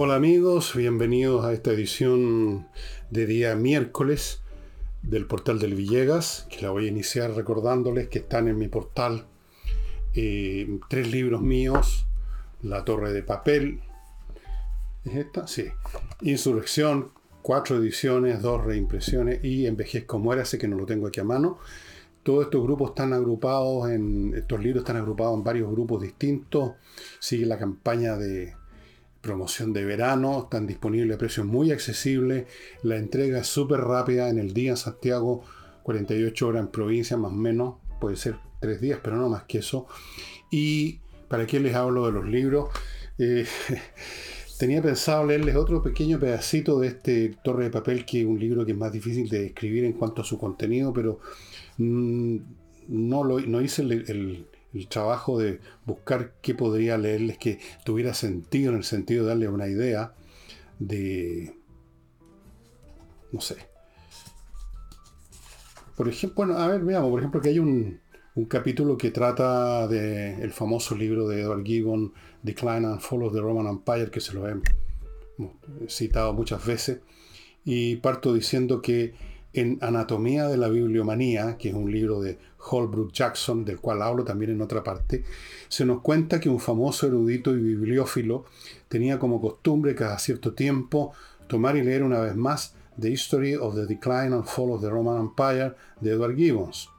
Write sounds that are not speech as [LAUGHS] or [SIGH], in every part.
Hola amigos, bienvenidos a esta edición de día miércoles del portal del Villegas, que la voy a iniciar recordándoles que están en mi portal eh, tres libros míos, La Torre de Papel, ¿es esta? Sí, Insurrección, cuatro ediciones, dos reimpresiones y Envejezco Muérase, que no lo tengo aquí a mano. Todos estos grupos están agrupados en, estos libros están agrupados en varios grupos distintos, sigue la campaña de promoción de verano, están disponibles a precios muy accesibles, la entrega es súper rápida en el día en Santiago, 48 horas en provincia más o menos, puede ser tres días, pero no más que eso. Y para qué les hablo de los libros, eh, [LAUGHS] tenía pensado leerles otro pequeño pedacito de este Torre de Papel, que es un libro que es más difícil de escribir en cuanto a su contenido, pero mm, no, lo, hice el trabajo de buscar qué podría leerles que tuviera sentido en el sentido de darle una idea de, no sé. Por ejemplo, bueno, a ver, veamos, por ejemplo, que hay un, capítulo que trata del el famoso libro de Edward Gibbon, Decline and Fall of the Roman Empire, que se lo he citado muchas veces, y parto diciendo que en Anatomía de la Bibliomanía, que es un libro de Holbrook Jackson, del cual hablo también en otra parte, se nos cuenta que un famoso erudito y bibliófilo tenía como costumbre cada cierto tiempo tomar y leer una vez más The History of the Decline and Fall of the Roman Empire de Edward Gibbons.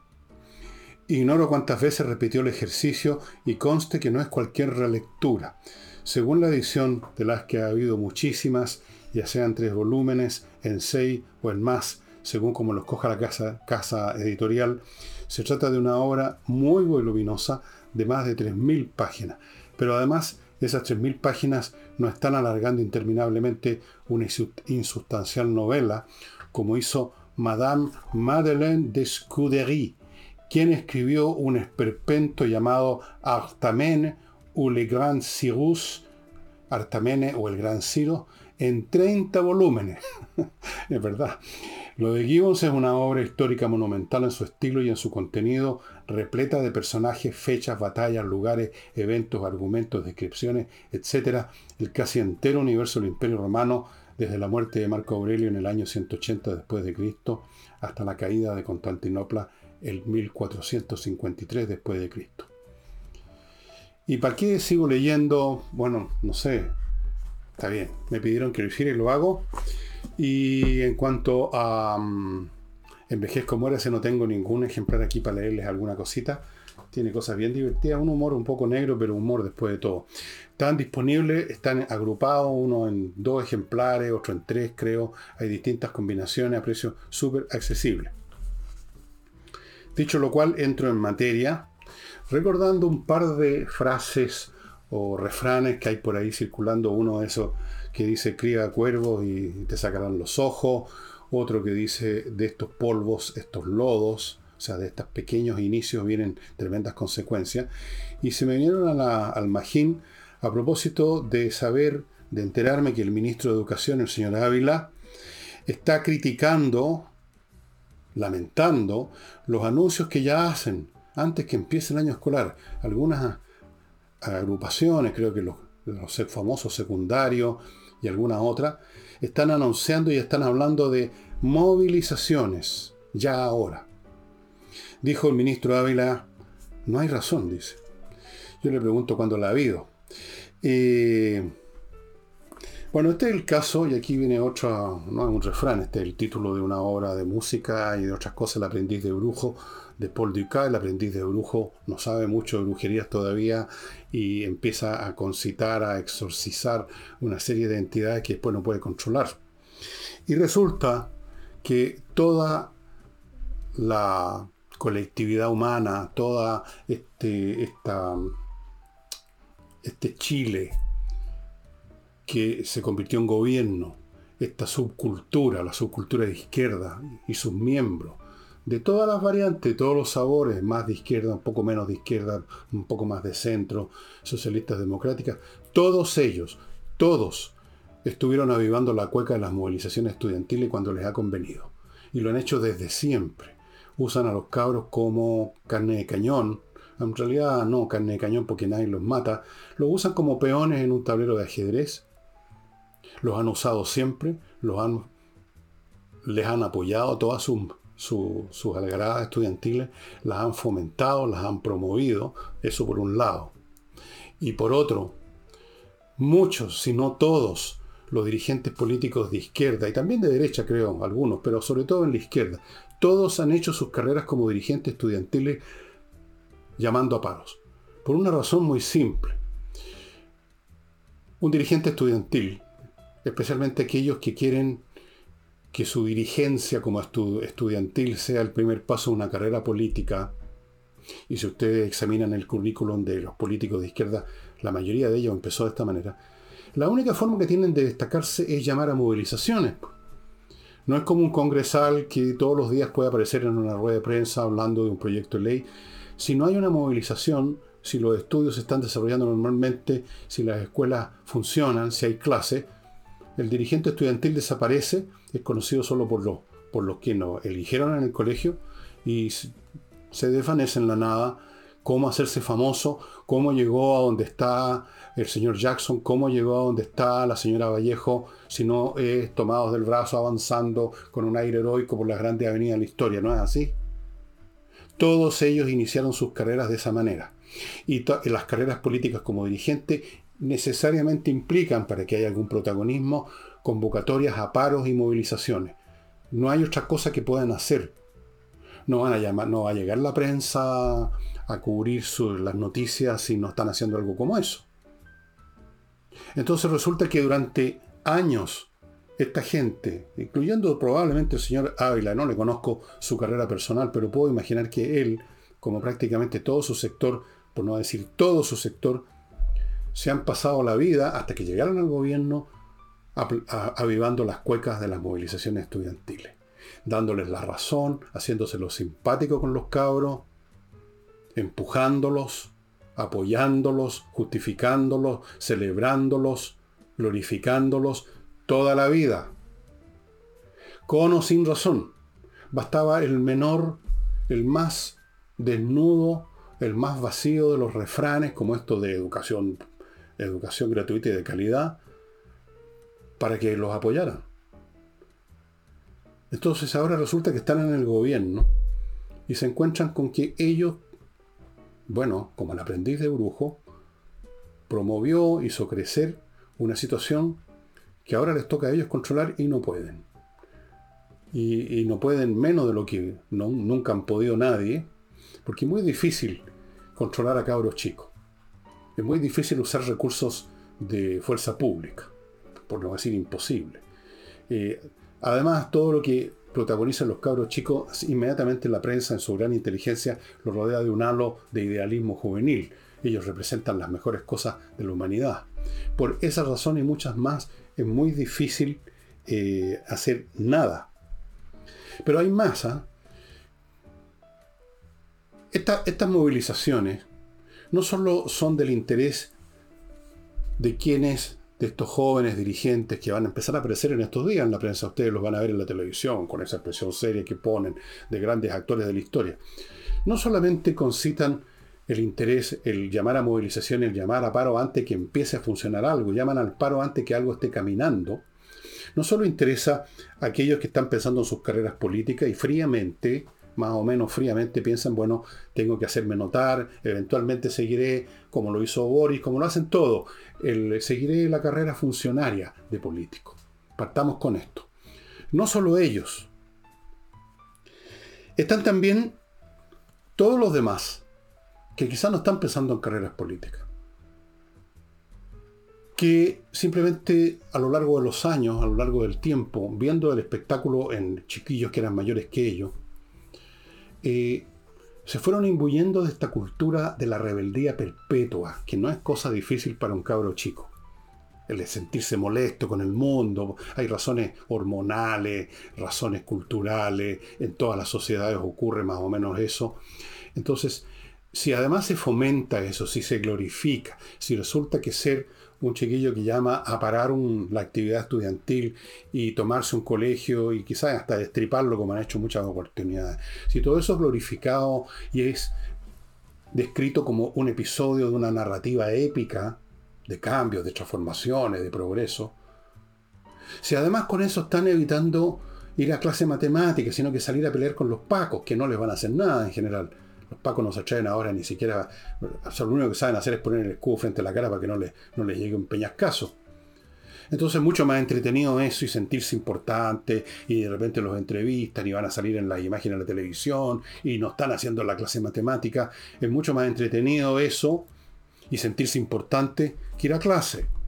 Ignoro cuántas veces repitió el ejercicio y conste que no es cualquier relectura. Según la edición de las que ha habido muchísimas, ya sean tres volúmenes, en seis o en más, según como los coja la casa, editorial, se trata de una obra muy voluminosa de más de 3.000 páginas. Pero además, esas 3.000 páginas no están alargando interminablemente una insustancial novela, como hizo Madame Madeleine de Scudéry, quien escribió un esperpento llamado Artamene ou le Grand Cyrus, Artamene o el Gran Ciro, en 30 volúmenes. [LAUGHS] es verdad. Lo de Gibbons es una obra histórica monumental en su estilo y en su contenido, repleta de personajes, fechas, batallas, lugares, eventos, argumentos, descripciones, etc. El casi entero universo del Imperio Romano, desde la muerte de Marco Aurelio en el año 180 después de Cristo hasta la caída de Constantinopla el 1453 después de Cristo. ¿Y para qué sigo leyendo? Bueno, no sé. Está bien, me pidieron que lo hiciera y lo hago. Y en cuanto a um, Envejezco Muérase, no tengo ningún ejemplar aquí para leerles alguna cosita. Tiene cosas bien divertidas, un humor un poco negro, pero humor después de todo. Están disponibles, están agrupados, uno en dos ejemplares, otro en tres, creo. Hay distintas combinaciones a precio súper accesible. Dicho lo cual, entro en materia, recordando un par de frases o refranes que hay por ahí circulando. Uno de esos que dice cría cuervos y te sacarán los ojos, otro que dice de estos polvos, estos lodos, o sea, de estos pequeños inicios vienen tremendas consecuencias. Y se me vinieron al magín a propósito de saber, de enterarme que el ministro de Educación, el señor Ávila, está criticando, lamentando, los anuncios que ya hacen antes que empiece el año escolar. Algunas agrupaciones, creo que los, los famosos secundarios, y alguna otra, están anunciando y están hablando de movilizaciones, ya ahora. Dijo el ministro Ávila, no hay razón, dice. Yo le pregunto cuándo la ha habido. Eh, bueno, este es el caso, y aquí viene otro, no es un refrán, este es el título de una obra de música y de otras cosas, El aprendiz de brujo, de Paul Dukas, el aprendiz de brujo, no sabe mucho de brujerías todavía y empieza a concitar, a exorcizar una serie de entidades que después no puede controlar. Y resulta que toda la colectividad humana, toda este, este Chile que se convirtió en gobierno, esta subcultura, la subcultura de izquierda y sus miembros, de todas las variantes, todos los sabores, más de izquierda, un poco menos de izquierda, un poco más de centro, socialistas democráticas, todos ellos, todos estuvieron avivando la cueca de las movilizaciones estudiantiles cuando les ha convenido. Y lo han hecho desde siempre. Usan a los cabros como carne de cañón. En realidad no carne de cañón porque nadie los mata. Lo usan como peones en un tablero de ajedrez. Los han usado siempre, los han, les han apoyado todas sus, sus algaradas estudiantiles, las han fomentado, las han promovido, eso por un lado. Y por otro, muchos, si no todos, los dirigentes políticos de izquierda y también de derecha, creo, algunos, pero sobre todo en la izquierda, todos han hecho sus carreras como dirigentes estudiantiles llamando a paros. Por una razón muy simple. Un dirigente estudiantil, especialmente aquellos que quieren que su dirigencia como estudiantil sea el primer paso de una carrera política, y si ustedes examinan el currículum de los políticos de izquierda, la mayoría de ellos empezó de esta manera, la única forma que tienen de destacarse es llamar a movilizaciones. No es como un congresal que todos los días puede aparecer en una rueda de prensa hablando de un proyecto de ley. Si no hay una movilización, si los estudios se están desarrollando normalmente, si las escuelas funcionan, si hay clase, el dirigente estudiantil desaparece, es conocido solo por los, por los que nos eligieron en el colegio y se desvanece en la nada, cómo hacerse famoso, cómo llegó a donde está el señor Jackson, cómo llegó a donde está la señora Vallejo, si no es tomados del brazo avanzando con un aire heroico por las grandes avenidas de la historia, ¿no es así? Todos ellos iniciaron sus carreras de esa manera. Y las carreras políticas como dirigente necesariamente implican, para que haya algún protagonismo, convocatorias a paros y movilizaciones. No hay otra cosa que puedan hacer. No van a llamar, no va a llegar la prensa a cubrir las noticias si no están haciendo algo como eso. Entonces resulta que durante años esta gente, incluyendo probablemente el señor Ávila, no le conozco su carrera personal, pero puedo imaginar que él, como prácticamente todo su sector, por no decir todo su sector, se han pasado la vida hasta que llegaron al gobierno avivando las cuecas de las movilizaciones estudiantiles, dándoles la razón, haciéndose simpático con los cabros, empujándolos, apoyándolos, justificándolos, celebrándolos, glorificándolos toda la vida. Con o sin razón. Bastaba el menor, el más desnudo, el más vacío de los refranes, como esto de educación, educación gratuita y de calidad, para que los apoyaran. Entonces ahora resulta que están en el gobierno y se encuentran con que ellos bueno, como el aprendiz de brujo, promovió, hizo crecer una situación que ahora les toca a ellos controlar y no pueden. Y, no pueden menos de lo que nunca han podido nadie, porque es muy difícil controlar a cabros chicos. Es muy difícil usar recursos de fuerza pública, por no decir imposible. Eh, además, todo lo que protagonizan los cabros chicos, inmediatamente la prensa en su gran inteligencia lo rodea de un halo de idealismo juvenil. Ellos representan las mejores cosas de la humanidad. Por esa razón y muchas más es muy difícil eh, hacer nada. Pero hay más. estas movilizaciones no solo son del interés de quienes de estos jóvenes dirigentes que van a empezar a aparecer en estos días en la prensa. Ustedes los van a ver en la televisión con esa expresión seria que ponen de grandes actores de la historia. No solamente concitan el interés, el llamar a movilización, el llamar a paro antes que empiece a funcionar algo, llaman al paro antes que algo esté caminando. No solo interesa a aquellos que están pensando en sus carreras políticas y fríamente más o menos fríamente piensan, bueno, tengo que hacerme notar, eventualmente seguiré como lo hizo Boris, como lo hacen todos, seguiré la carrera funcionaria de político. Partamos con esto. No solo ellos, están también todos los demás que quizás no están pensando en carreras políticas que simplemente a lo largo de los años, a lo largo del tiempo, viendo el espectáculo en chiquillos que eran mayores que ellos, se fueron imbuyendo de esta cultura de la rebeldía perpetua, que no es cosa difícil para un cabro chico. El de sentirse molesto con el mundo, hay razones hormonales, razones culturales, en todas las sociedades ocurre más o menos eso. Entonces, si además se fomenta eso, si se glorifica, si resulta que ser un chiquillo que llama a parar la actividad estudiantil y tomarse un colegio y quizás hasta destriparlo como han hecho muchas oportunidades. Si todo eso es glorificado y es descrito como un episodio de una narrativa épica de cambios, de transformaciones, de progreso, Si además con eso están evitando ir a clase matemática, sino que salir a pelear con los pacos, que no les van a hacer nada en general. Los pacos no se ahora ni siquiera. lo único que saben hacer es poner el escudo frente a la cara para que no les, no les llegue un peñascazo. Entonces mucho más entretenido eso y sentirse importante y de repente los entrevistan y van a salir en las imágenes de la televisión y no están haciendo la clase matemática. Es mucho más entretenido eso y sentirse importante que ir a clase.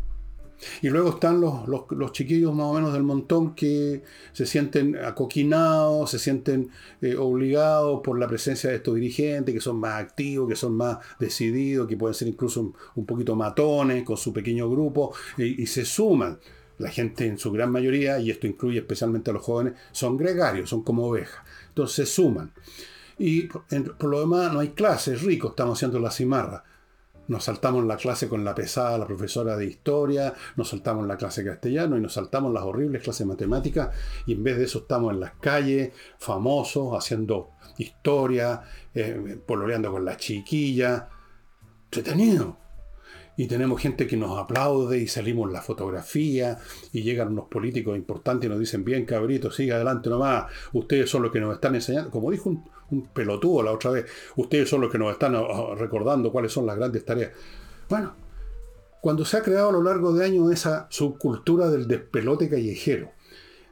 Y luego están los, los, chiquillos más o menos del montón que se sienten acoquinados, se sienten eh, obligados por la presencia de estos dirigentes, que son más activos, que son más decididos, que pueden ser incluso un, poquito matones con su pequeño grupo, y, se suman. La gente en su gran mayoría, y esto incluye especialmente a los jóvenes, son gregarios, son como ovejas. Entonces se suman. Y por lo demás no hay clases, ricos, estamos haciendo la cimarra. Nos saltamos la clase con la pesada, la profesora de historia, nos saltamos la clase castellano y nos saltamos las horribles clases matemáticas y en vez de eso estamos en las calles, famosos, haciendo historia, eh, pololeando con las chiquillas. Entretenido. Y tenemos gente que nos aplaude y salimos la fotografía y llegan unos políticos importantes y nos dicen, bien cabrito, siga adelante nomás, ustedes son los que nos están enseñando, como dijo un, un pelotudo la otra vez, ustedes son los que nos están ah, recordando cuáles son las grandes tareas. Bueno, cuando se ha creado a lo largo de años esa subcultura del despelote callejero,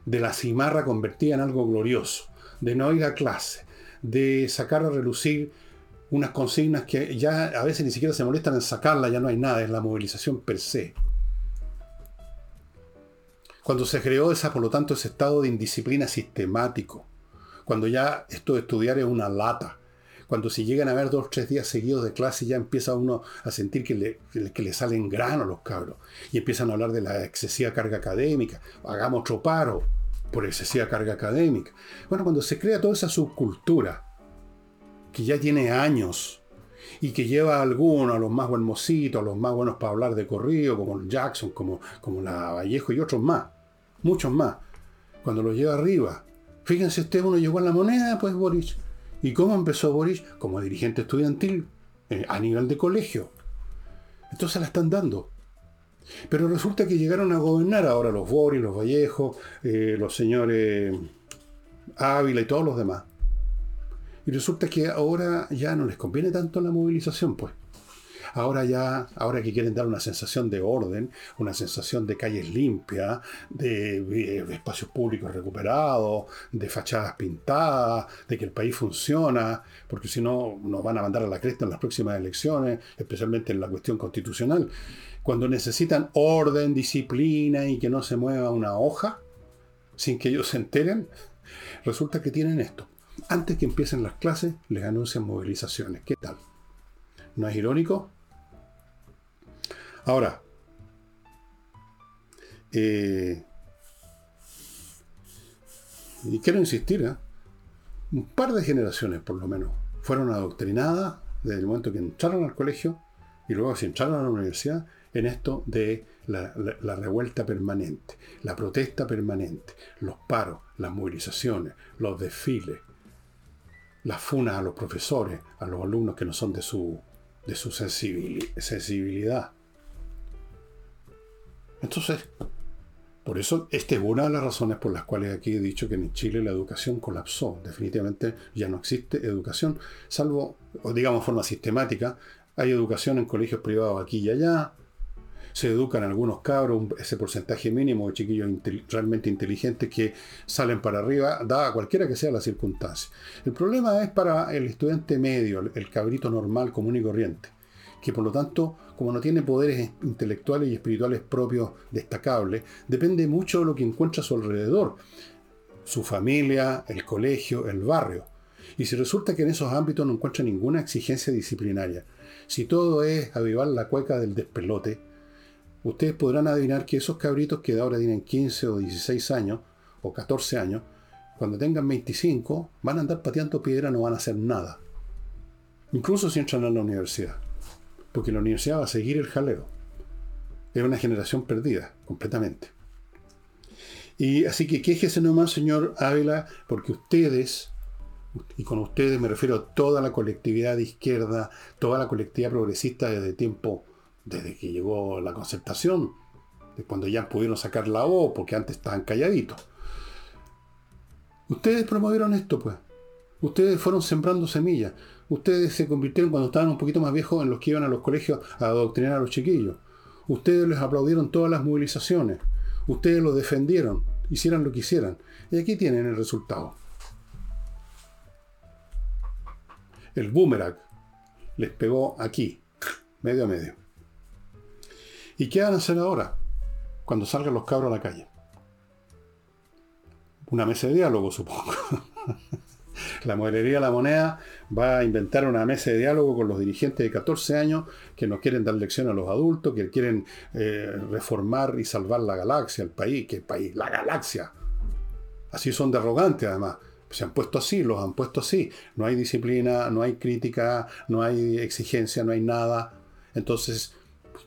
de la cimarra convertida en algo glorioso, de no ir a clase, de sacar a relucir unas consignas que ya a veces ni siquiera se molestan en sacarla, ya no hay nada, es la movilización per se. Cuando se creó esa, por lo tanto, ese estado de indisciplina sistemático, cuando ya esto de estudiar es una lata, cuando si llegan a ver dos o tres días seguidos de clase ya empieza uno a sentir que le, que le salen grano los cabros y empiezan a hablar de la excesiva carga académica, hagamos otro paro por excesiva carga académica. Bueno, cuando se crea toda esa subcultura, que ya tiene años y que lleva a algunos, a los más buenmositos, a los más buenos para hablar de corrido, como Jackson, como, como la Vallejo y otros más, muchos más, cuando lo lleva arriba. Fíjense, este uno llegó a la moneda, pues Boris. ¿Y cómo empezó Boris? Como dirigente estudiantil, eh, a nivel de colegio. Entonces la están dando. Pero resulta que llegaron a gobernar ahora los Boris, los Vallejos, eh, los señores Ávila y todos los demás. Y resulta que ahora ya no les conviene tanto la movilización, pues. Ahora ya, ahora que quieren dar una sensación de orden, una sensación de calles limpias, de, espacios públicos recuperados, de fachadas pintadas, de que el país funciona, porque si no nos van a mandar a la cresta en las próximas elecciones, especialmente en la cuestión constitucional. Cuando necesitan orden, disciplina y que no se mueva una hoja, sin que ellos se enteren, resulta que tienen esto antes que empiecen las clases, les anuncian movilizaciones. ¿Qué tal? ¿No es irónico? Ahora, eh, y quiero insistir, ¿eh? un par de generaciones por lo menos fueron adoctrinadas desde el momento que entraron al colegio y luego si entraron a la universidad en esto de la, la, revuelta permanente, la protesta permanente, los paros, las movilizaciones, los desfiles, las funas a los profesores, a los alumnos que no son de su, de su sensibilidad. Entonces, por eso, esta es una de las razones por las cuales aquí he dicho que en Chile la educación colapsó. Definitivamente ya no existe educación, salvo, digamos, forma sistemática. Hay educación en colegios privados aquí y allá, se educan algunos cabros, ese porcentaje mínimo de chiquillos realmente inteligentes que salen para arriba, dada cualquiera que sea la circunstancia. El problema es para el estudiante medio, el cabrito normal, común y corriente, que por lo tanto, como no tiene poderes intelectuales y espirituales propios destacables, depende mucho de lo que encuentra a su alrededor, su familia, el colegio, el barrio. Y si resulta que en esos ámbitos no encuentra ninguna exigencia disciplinaria, si todo es avivar la cueca del despelote, ustedes podrán adivinar que esos cabritos que ahora tienen 15 o 16 años, o 14 años, cuando tengan 25, van a andar pateando piedra, no van a hacer nada. Incluso si entran a la universidad. Porque la universidad va a seguir el jaleo. Es una generación perdida, completamente. Y así que quéjese nomás, señor Ávila, porque ustedes, y con ustedes me refiero a toda la colectividad de izquierda, toda la colectividad progresista desde tiempo desde que llegó la concertación, cuando ya pudieron sacar la O, porque antes estaban calladitos. Ustedes promovieron esto, pues. Ustedes fueron sembrando semillas. Ustedes se convirtieron cuando estaban un poquito más viejos en los que iban a los colegios a adoctrinar a los chiquillos. Ustedes les aplaudieron todas las movilizaciones. Ustedes los defendieron, hicieran lo que hicieran. Y aquí tienen el resultado. El boomerang les pegó aquí, medio a medio. ¿Y qué van a hacer ahora? Cuando salgan los cabros a la calle. Una mesa de diálogo, supongo. [LAUGHS] la modelería de la moneda va a inventar una mesa de diálogo con los dirigentes de 14 años que no quieren dar lección a los adultos, que quieren eh, reformar y salvar la galaxia, el país, que el país, la galaxia. Así son de arrogantes además. Se han puesto así, los han puesto así. No hay disciplina, no hay crítica, no hay exigencia, no hay nada. Entonces,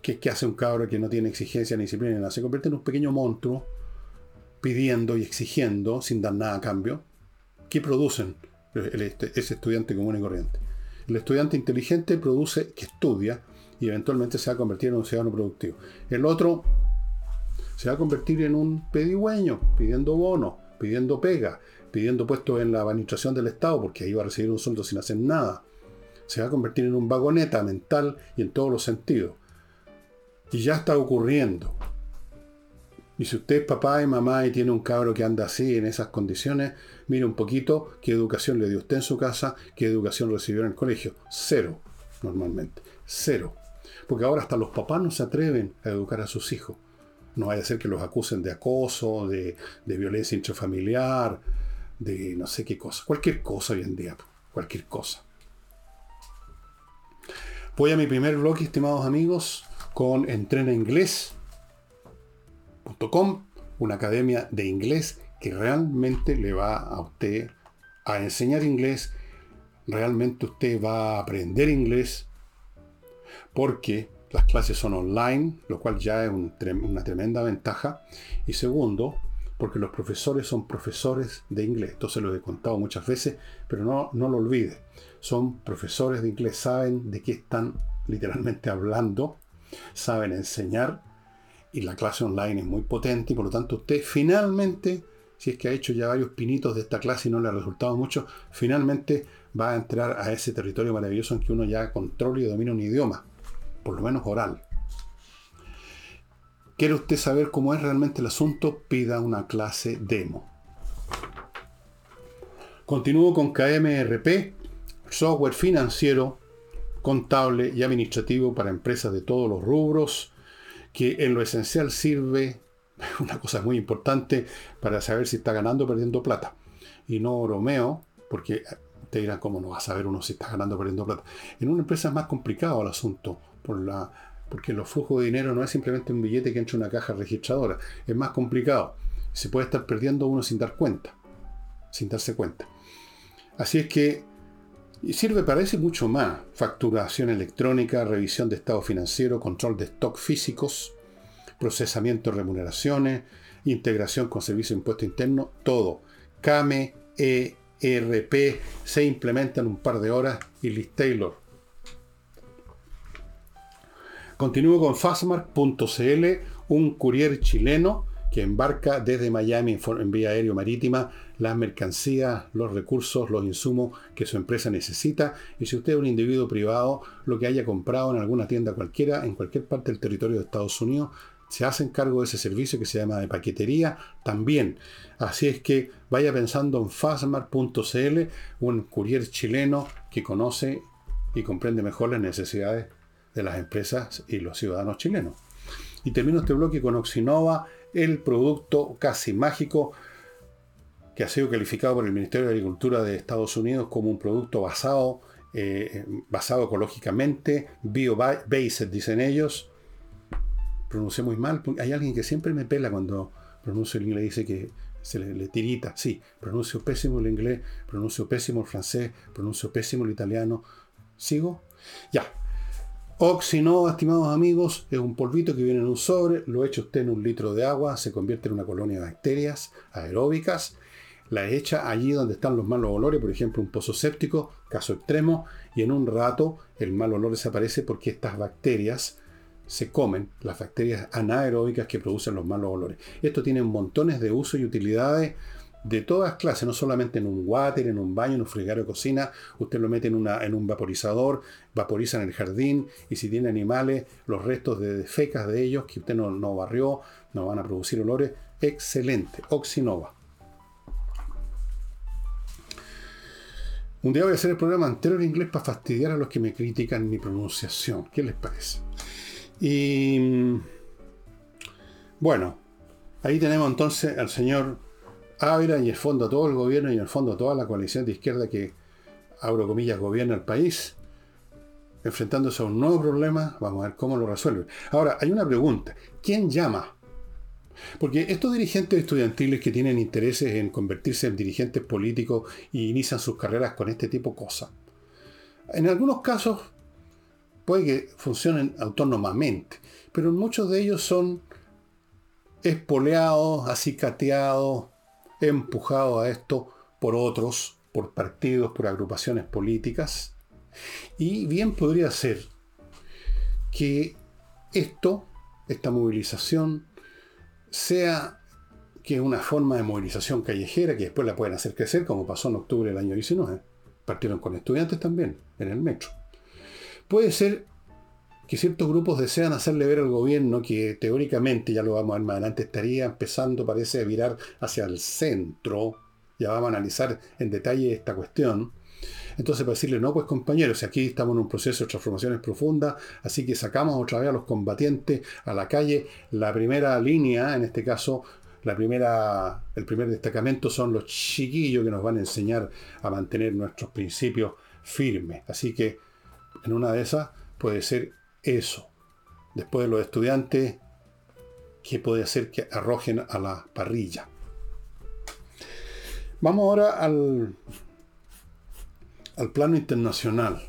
¿qué, hace un cabro que no tiene exigencia ni disciplina? Se convierte en un pequeño monstruo pidiendo y exigiendo sin dar nada a cambio. ¿Qué producen este, ese estudiante común y corriente? El estudiante inteligente produce, que estudia, y eventualmente se va a convertir en un ciudadano productivo. El otro se va a convertir en un pedigüeño, pidiendo bonos, pidiendo pega, pidiendo puestos en la administración del Estado, porque ahí va a recibir un sueldo sin hacer nada. Se va a convertir en un vagoneta mental y en todos los sentidos. Y ya está ocurriendo. Y si usted es papá y mamá y tiene un cabro que anda así, en esas condiciones, mire un poquito qué educación le dio usted en su casa, qué educación recibió en el colegio. Cero, normalmente. Cero. Porque ahora hasta los papás no se atreven a educar a sus hijos. No vaya a ser que los acusen de acoso, de, violencia intrafamiliar, de no sé qué cosa. Cualquier cosa hoy en día. Cualquier cosa. Voy a mi primer blog, estimados amigos, con una academia de inglés que realmente le va a usted a enseñar inglés. Realmente usted va a aprender inglés porque las clases son online, lo cual ya es una tremenda ventaja. Y segundo, porque los profesores son profesores de inglés. Esto se lo he contado muchas veces, pero no, no lo olvide. Son profesores de inglés, saben de qué están literalmente hablando, saben enseñar y la clase online es muy potente y por lo tanto usted finalmente, si es que ha hecho ya varios pinitos de esta clase y no le ha resultado mucho, finalmente va a entrar a ese territorio maravilloso en que uno ya controla y domina un idioma, por lo menos oral. ¿Quiere usted saber cómo es realmente el asunto? Pida una clase demo. Continúo con KMRP, software financiero, contable y administrativo para empresas de todos los rubros, que en lo esencial sirve, [LAUGHS] una cosa muy importante, para saber si está ganando o perdiendo plata. Y no bromeo, porque te dirán, ¿cómo no va a saber uno si está ganando o perdiendo plata? En una empresa es más complicado el asunto, por la porque los flujos de dinero no es simplemente un billete que entra en una caja registradora, es más complicado. Se puede estar perdiendo uno sin dar cuenta, sin darse cuenta. Así es que sirve para eso mucho más. Facturación electrónica, revisión de estado financiero, control de stock físicos, procesamiento de remuneraciones, integración con servicio de impuesto interno, todo. CAME, ERP se implementa en un par de horas y Liz Taylor Continúo con fastmark.cl, un courier chileno que embarca desde Miami en vía aéreo marítima las mercancías, los recursos, los insumos que su empresa necesita. Y si usted es un individuo privado, lo que haya comprado en alguna tienda cualquiera, en cualquier parte del territorio de Estados Unidos, se hacen cargo de ese servicio que se llama de paquetería también. Así es que vaya pensando en fastmark.cl, un courier chileno que conoce y comprende mejor las necesidades de las empresas y los ciudadanos chilenos. Y termino este bloque con Oxinova, el producto casi mágico que ha sido calificado por el Ministerio de Agricultura de Estados Unidos como un producto basado, eh, basado ecológicamente, bio-based, dicen ellos. Pronuncié muy mal. Hay alguien que siempre me pela cuando pronuncio el inglés, dice que se le, tirita. Sí, pronuncio pésimo el inglés, pronuncio pésimo el francés, pronuncio pésimo el italiano. ¿Sigo? Ya, Oxinova, estimados amigos, es un polvito que viene en un sobre, lo echa usted en un litro de agua, se convierte en una colonia de bacterias aeróbicas, la echa allí donde están los malos olores, por ejemplo un pozo séptico, caso extremo, y en un rato el mal olor desaparece porque estas bacterias se comen las bacterias anaeróbicas que producen los malos olores. Esto tiene montones de usos y utilidades de todas clases, no solamente en un water, en un baño, en un frigario de cocina, usted lo mete en, una, en un vaporizador, vaporiza en el jardín, y si tiene animales, los restos de fecas de ellos que usted no, no barrió, no van a producir olores, excelente, Oxinova. Un día voy a hacer el programa entero en inglés para fastidiar a los que me critican mi pronunciación. ¿Qué les parece? Y bueno, ahí tenemos entonces al señor Ávila y el fondo a todo el gobierno y en el fondo a toda la coalición de izquierda que, abro comillas, gobierna el país, enfrentándose a un nuevo problema. Vamos a ver cómo lo resuelve. Ahora, hay una pregunta. ¿Quién llama? Porque estos dirigentes estudiantiles que tienen intereses en convertirse en dirigentes políticos y inician sus carreras con este tipo de cosas, en algunos casos puede que funcionen autónomamente, pero muchos de ellos son espoleados, acicateados, empujados a esto por otros, por partidos, por agrupaciones políticas. Y bien podría ser que esto, esta movilización, sea que una forma de movilización callejera que después la pueden hacer crecer, como pasó en octubre del año 19. Partieron con estudiantes también, en el metro. Puede ser que ciertos grupos desean hacerle ver al gobierno que teóricamente, ya lo vamos a ver más adelante, estaría empezando, parece, a virar hacia el centro. Ya vamos a analizar en detalle esta cuestión entonces, para decirle, no, pues compañeros, aquí estamos en un proceso de transformaciones profundas, así que sacamos otra vez a los combatientes a la calle. La primera línea, en este caso, la primera, el primer destacamento son los chiquillos que nos van a enseñar a mantener nuestros principios firmes. Así que en una de esas puede ser eso. Después de los estudiantes, ¿qué puede hacer que arrojen a la parrilla? Vamos ahora al al plano internacional,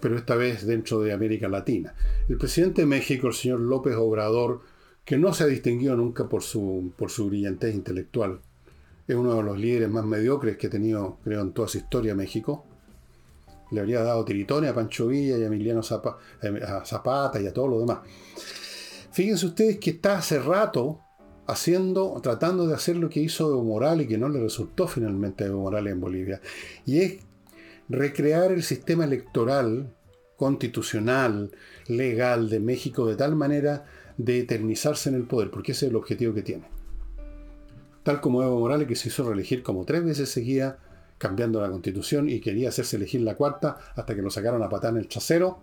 pero esta vez dentro de América Latina. El presidente de México, el señor López Obrador, que no se ha distinguido nunca por su, por su brillantez intelectual, es uno de los líderes más mediocres que ha tenido, creo, en toda su historia México. Le habría dado tiritones a Pancho Villa y a Emiliano eh, Zapata y a todos los demás. Fíjense ustedes que está hace rato haciendo, tratando de hacer lo que hizo Evo Morales que no le resultó finalmente a Evo Morales en Bolivia. Y es recrear el sistema electoral constitucional, legal de México de tal manera de eternizarse en el poder, porque ese es el objetivo que tiene. Tal como Evo Morales, que se hizo reelegir como tres veces seguía, cambiando la constitución y quería hacerse elegir la cuarta hasta que lo sacaron a patar en el trasero,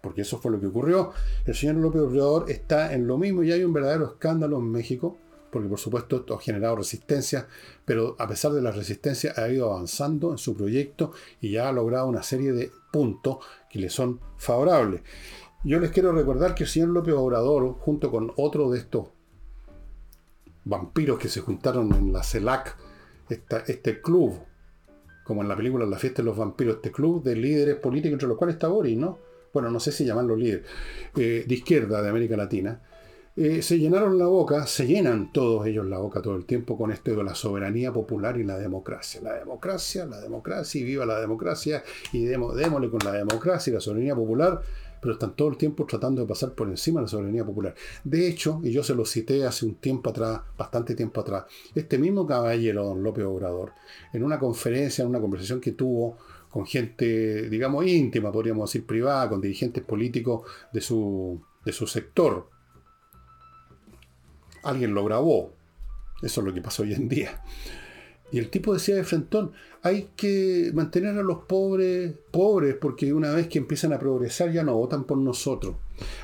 porque eso fue lo que ocurrió. El señor López Obrador está en lo mismo y hay un verdadero escándalo en México porque por supuesto esto ha generado resistencia, pero a pesar de la resistencia ha ido avanzando en su proyecto y ya ha logrado una serie de puntos que le son favorables. Yo les quiero recordar que el señor López Obrador, junto con otro de estos vampiros que se juntaron en la CELAC, este club, como en la película La fiesta de los vampiros, este club de líderes políticos, entre los cuales está Boris, ¿no? Bueno, no sé si llamarlo líder, eh, de izquierda de América Latina, eh, se llenaron la boca, se llenan todos ellos la boca todo el tiempo con esto de la soberanía popular y la democracia. La democracia, la democracia y viva la democracia y démosle con la democracia y la soberanía popular, pero están todo el tiempo tratando de pasar por encima de la soberanía popular. De hecho, y yo se lo cité hace un tiempo atrás, bastante tiempo atrás, este mismo caballero, don López Obrador, en una conferencia, en una conversación que tuvo con gente, digamos, íntima, podríamos decir privada, con dirigentes políticos de su, de su sector, alguien lo grabó. Eso es lo que pasa hoy en día. Y el tipo decía de Frentón, hay que mantener a los pobres pobres porque una vez que empiezan a progresar ya no votan por nosotros.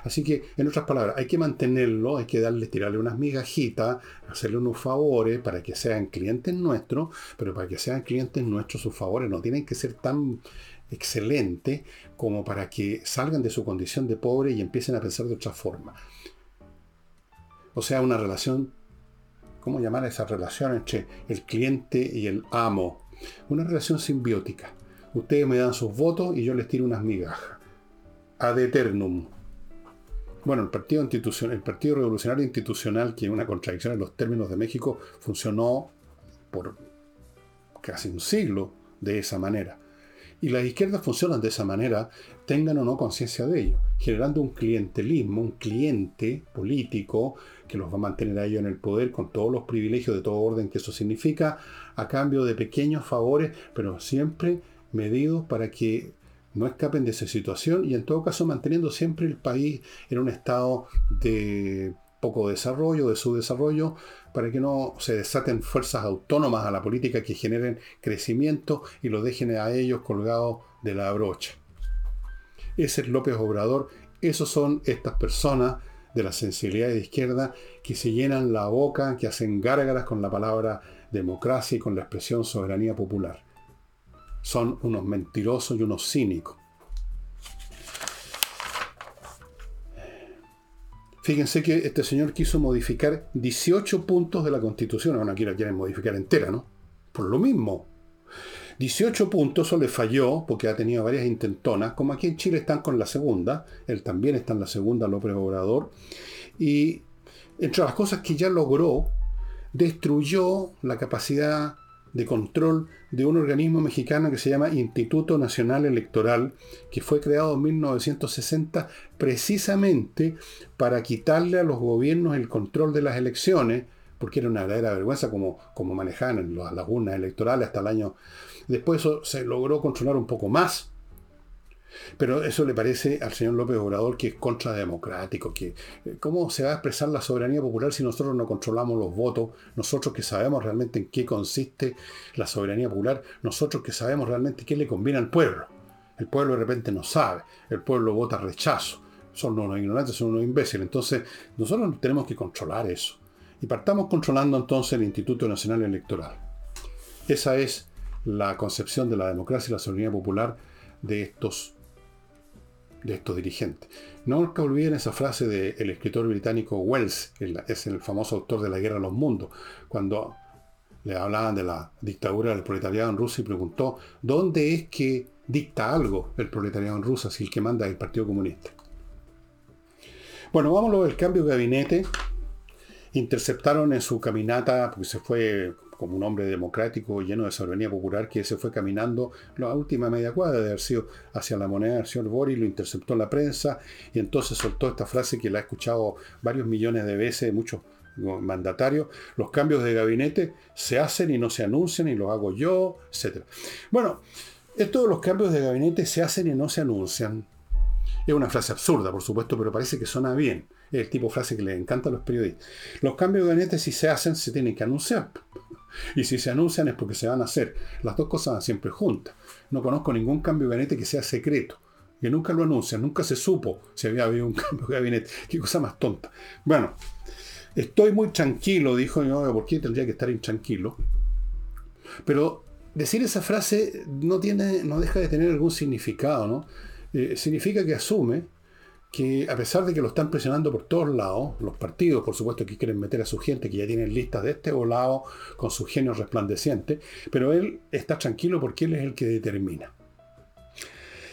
Así que, en otras palabras, hay que mantenerlo, hay que darle, tirarle unas migajitas, hacerle unos favores para que sean clientes nuestros, pero para que sean clientes nuestros sus favores no tienen que ser tan excelentes como para que salgan de su condición de pobre y empiecen a pensar de otra forma. O sea, una relación, ¿cómo llamar esa relación entre el cliente y el amo? Una relación simbiótica. Ustedes me dan sus votos y yo les tiro unas migajas. Ad eternum. Bueno, el Partido, el Partido Revolucionario Institucional, que es una contradicción en los términos de México, funcionó por casi un siglo de esa manera. Y las izquierdas funcionan de esa manera, tengan o no conciencia de ello, generando un clientelismo, un cliente político que los va a mantener a ellos en el poder con todos los privilegios de todo orden que eso significa, a cambio de pequeños favores, pero siempre medidos para que no escapen de esa situación y en todo caso manteniendo siempre el país en un estado de poco desarrollo, de subdesarrollo, para que no se desaten fuerzas autónomas a la política que generen crecimiento y lo dejen a ellos colgados de la brocha. Ese es López Obrador, esos son estas personas de la sensibilidad de izquierda que se llenan la boca, que hacen gárgaras con la palabra democracia y con la expresión soberanía popular. Son unos mentirosos y unos cínicos. Fíjense que este señor quiso modificar 18 puntos de la Constitución. Ahora aquí la quieren modificar entera, ¿no? Por lo mismo. 18 puntos, eso le falló porque ha tenido varias intentonas. Como aquí en Chile están con la segunda, él también está en la segunda, López Obrador. Y entre las cosas que ya logró, destruyó la capacidad de control de un organismo mexicano que se llama Instituto Nacional Electoral, que fue creado en 1960 precisamente para quitarle a los gobiernos el control de las elecciones, porque era una verdadera vergüenza como, como manejaban las urnas electorales hasta el año. Después eso se logró controlar un poco más, pero eso le parece al señor López Obrador que es contrademocrático, que eh, cómo se va a expresar la soberanía popular si nosotros no controlamos los votos, nosotros que sabemos realmente en qué consiste la soberanía popular, nosotros que sabemos realmente qué le conviene al pueblo. El pueblo de repente no sabe, el pueblo vota rechazo, son unos ignorantes, son unos imbéciles, entonces nosotros tenemos que controlar eso. Y partamos controlando entonces el Instituto Nacional Electoral. Esa es la concepción de la democracia y la soberanía popular de estos de estos dirigentes. No nunca olviden esa frase del escritor británico Wells, es el famoso autor de La Guerra de los Mundos, cuando le hablaban de la dictadura del proletariado en Rusia y preguntó, ¿dónde es que dicta algo el proletariado en Rusia si el que manda es el Partido Comunista? Bueno, vámonos al cambio de gabinete. Interceptaron en su caminata, porque se fue como un hombre democrático lleno de soberanía popular que se fue caminando la última media cuadra de haber sido hacia la moneda del señor Boris, lo interceptó la prensa y entonces soltó esta frase que la ha escuchado varios millones de veces de muchos mandatarios, los cambios de gabinete se hacen y no se anuncian y los hago yo, etc. Bueno, esto de los cambios de gabinete se hacen y no se anuncian. Es una frase absurda, por supuesto, pero parece que suena bien. Es el tipo de frase que le encanta a los periodistas. Los cambios de gabinete, si se hacen, se tienen que anunciar. Y si se anuncian es porque se van a hacer. Las dos cosas van siempre juntas. No conozco ningún cambio de gabinete que sea secreto. Que nunca lo anuncian, nunca se supo si había habido un [LAUGHS] cambio de gabinete. Qué cosa más tonta. Bueno, estoy muy tranquilo, dijo yo, ¿por qué tendría que estar intranquilo? Pero decir esa frase no, tiene, no deja de tener algún significado, ¿no? Eh, significa que asume que a pesar de que lo están presionando por todos lados, los partidos, por supuesto, que quieren meter a su gente, que ya tienen listas de este volado con su genio resplandeciente, pero él está tranquilo porque él es el que determina.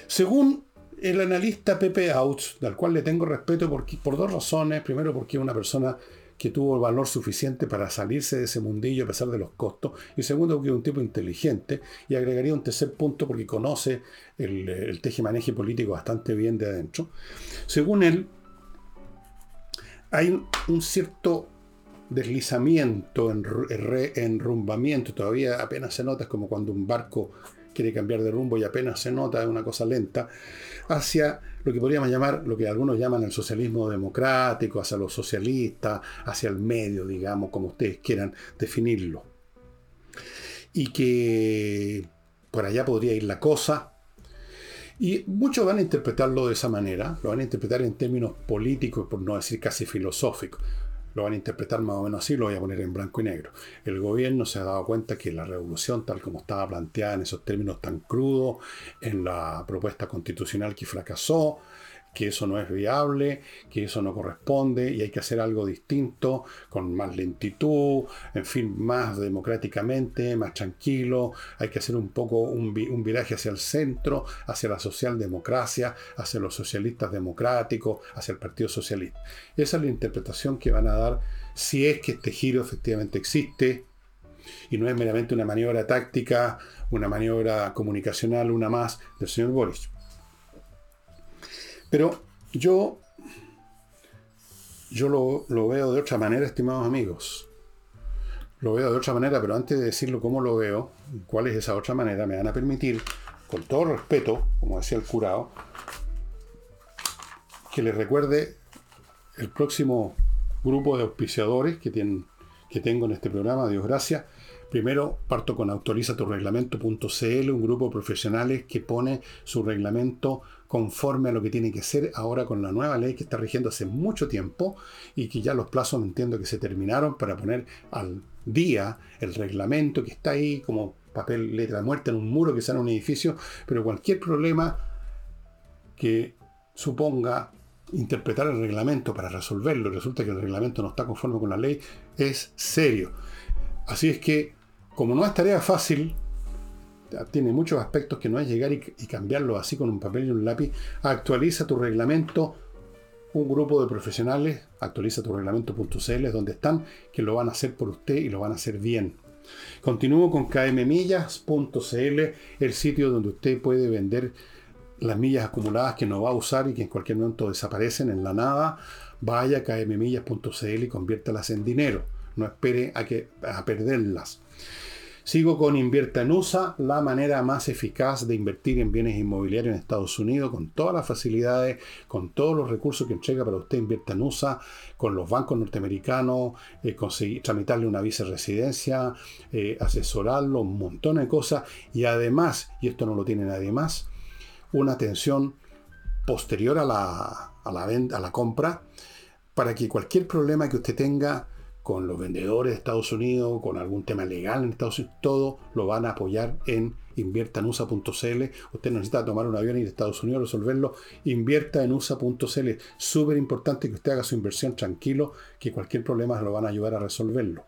Según el analista Pepe Outs, del cual le tengo respeto por, por dos razones. Primero, porque es una persona que tuvo el valor suficiente para salirse de ese mundillo a pesar de los costos. Y segundo, porque es un tipo inteligente. Y agregaría un tercer punto porque conoce el, el teje-maneje político bastante bien de adentro. Según él, hay un cierto deslizamiento, enrumbamiento, todavía apenas se nota, es como cuando un barco quiere cambiar de rumbo y apenas se nota, es una cosa lenta, hacia lo que podríamos llamar, lo que algunos llaman el socialismo democrático, hacia los socialistas, hacia el medio, digamos, como ustedes quieran definirlo. Y que por allá podría ir la cosa. Y muchos van a interpretarlo de esa manera, lo van a interpretar en términos políticos, por no decir casi filosóficos lo van a interpretar más o menos así, lo voy a poner en blanco y negro. El gobierno se ha dado cuenta que la revolución, tal como estaba planteada en esos términos tan crudos, en la propuesta constitucional que fracasó, que eso no es viable, que eso no corresponde y hay que hacer algo distinto, con más lentitud, en fin, más democráticamente, más tranquilo, hay que hacer un poco un, viraje hacia el centro, hacia la socialdemocracia, hacia los socialistas democráticos, hacia el Partido Socialista. Esa es la interpretación que van a dar si es que este giro efectivamente existe. Y no es meramente una maniobra táctica, una maniobra comunicacional, una más del señor Boris. Pero yo, yo lo, lo veo de otra manera, estimados amigos. Lo veo de otra manera, pero antes de decirlo cómo lo veo, cuál es esa otra manera, me van a permitir, con todo respeto, como decía el curado, que les recuerde el próximo grupo de auspiciadores que, tienen, que tengo en este programa, Dios gracias. Primero parto con actualizaturreglamento.cl, un grupo de profesionales que pone su reglamento conforme a lo que tiene que ser ahora con la nueva ley que está rigiendo hace mucho tiempo y que ya los plazos entiendo que se terminaron para poner al día el reglamento que está ahí como papel letra muerta en un muro que sale en un edificio, pero cualquier problema que suponga interpretar el reglamento para resolverlo, resulta que el reglamento no está conforme con la ley, es serio. Así es que, como no es tarea fácil, tiene muchos aspectos que no es llegar y, cambiarlo así con un papel y un lápiz, actualiza tu reglamento, un grupo de profesionales, actualiza tu reglamento.cl, donde están, que lo van a hacer por usted y lo van a hacer bien. Continúo con kmmillas.cl, el sitio donde usted puede vender las millas acumuladas que no va a usar y que en cualquier momento desaparecen en la nada, vaya a kmmillas.cl y conviértalas en dinero. No espere a, que, a perderlas. Sigo con Invierta en USA, la manera más eficaz de invertir en bienes inmobiliarios en Estados Unidos, con todas las facilidades, con todos los recursos que entrega para usted Invierta en USA, con los bancos norteamericanos, eh, conseguir, tramitarle una viceresidencia, eh, asesorarlo, un montón de cosas, y además, y esto no lo tiene nadie más, una atención posterior a la, a la, venta, a la compra para que cualquier problema que usted tenga con los vendedores de Estados Unidos, con algún tema legal en Estados Unidos, todo lo van a apoyar en inviertanusa.cl. Usted necesita tomar un avión y ir a Estados Unidos, resolverlo, invierta en usa.cl. Súper importante que usted haga su inversión tranquilo, que cualquier problema lo van a ayudar a resolverlo.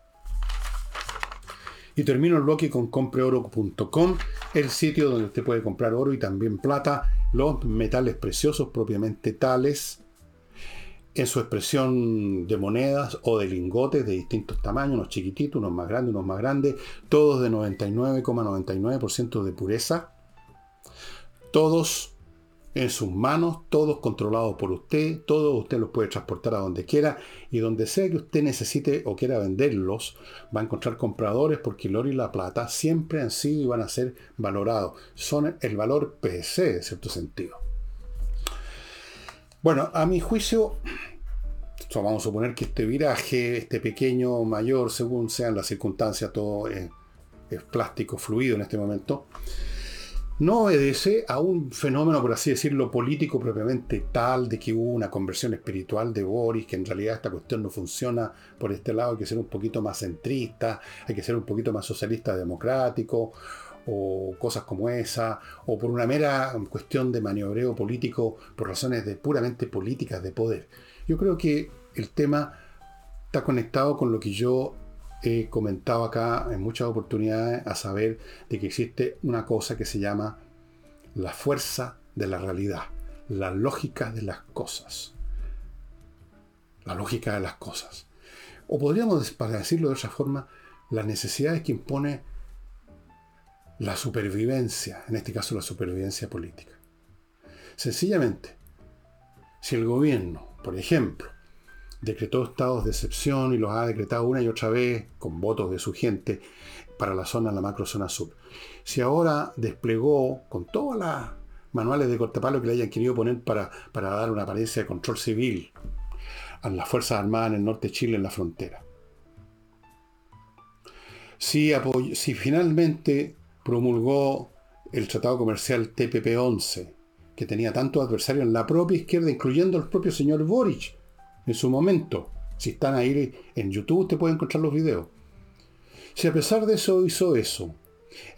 Y termino el bloque con compreoro.com, el sitio donde usted puede comprar oro y también plata, los metales preciosos propiamente tales, en su expresión de monedas o de lingotes de distintos tamaños, unos chiquititos, unos más grandes, unos más grandes, todos de 99,99% de pureza, todos en sus manos, todos controlados por usted, todos usted los puede transportar a donde quiera y donde sea que usted necesite o quiera venderlos, va a encontrar compradores porque el oro y la plata siempre han sido y van a ser valorados. Son el valor PC, en cierto sentido. Bueno, a mi juicio, vamos a suponer que este viraje, este pequeño mayor, según sean las circunstancias, todo es plástico fluido en este momento no obedece a un fenómeno, por así decirlo, político propiamente tal, de que hubo una conversión espiritual de Boris, que en realidad esta cuestión no funciona por este lado, hay que ser un poquito más centrista, hay que ser un poquito más socialista democrático, o cosas como esa, o por una mera cuestión de maniobreo político por razones de puramente políticas de poder. Yo creo que el tema está conectado con lo que yo he comentado acá en muchas oportunidades a saber de que existe una cosa que se llama la fuerza de la realidad, la lógica de las cosas. La lógica de las cosas. O podríamos, para decirlo de otra forma, las necesidades que impone la supervivencia, en este caso la supervivencia política. Sencillamente, si el gobierno, por ejemplo, decretó estados de excepción y los ha decretado una y otra vez con votos de su gente para la zona, la macrozona sur. Si ahora desplegó con todas las manuales de cortapalo que le hayan querido poner para, para dar una apariencia de control civil a las Fuerzas Armadas en el norte de Chile en la frontera. Si, si finalmente promulgó el Tratado Comercial TPP-11, que tenía tantos adversarios en la propia izquierda, incluyendo el propio señor Boric, en su momento. Si están ahí en YouTube, te pueden encontrar los videos. Si a pesar de eso hizo eso,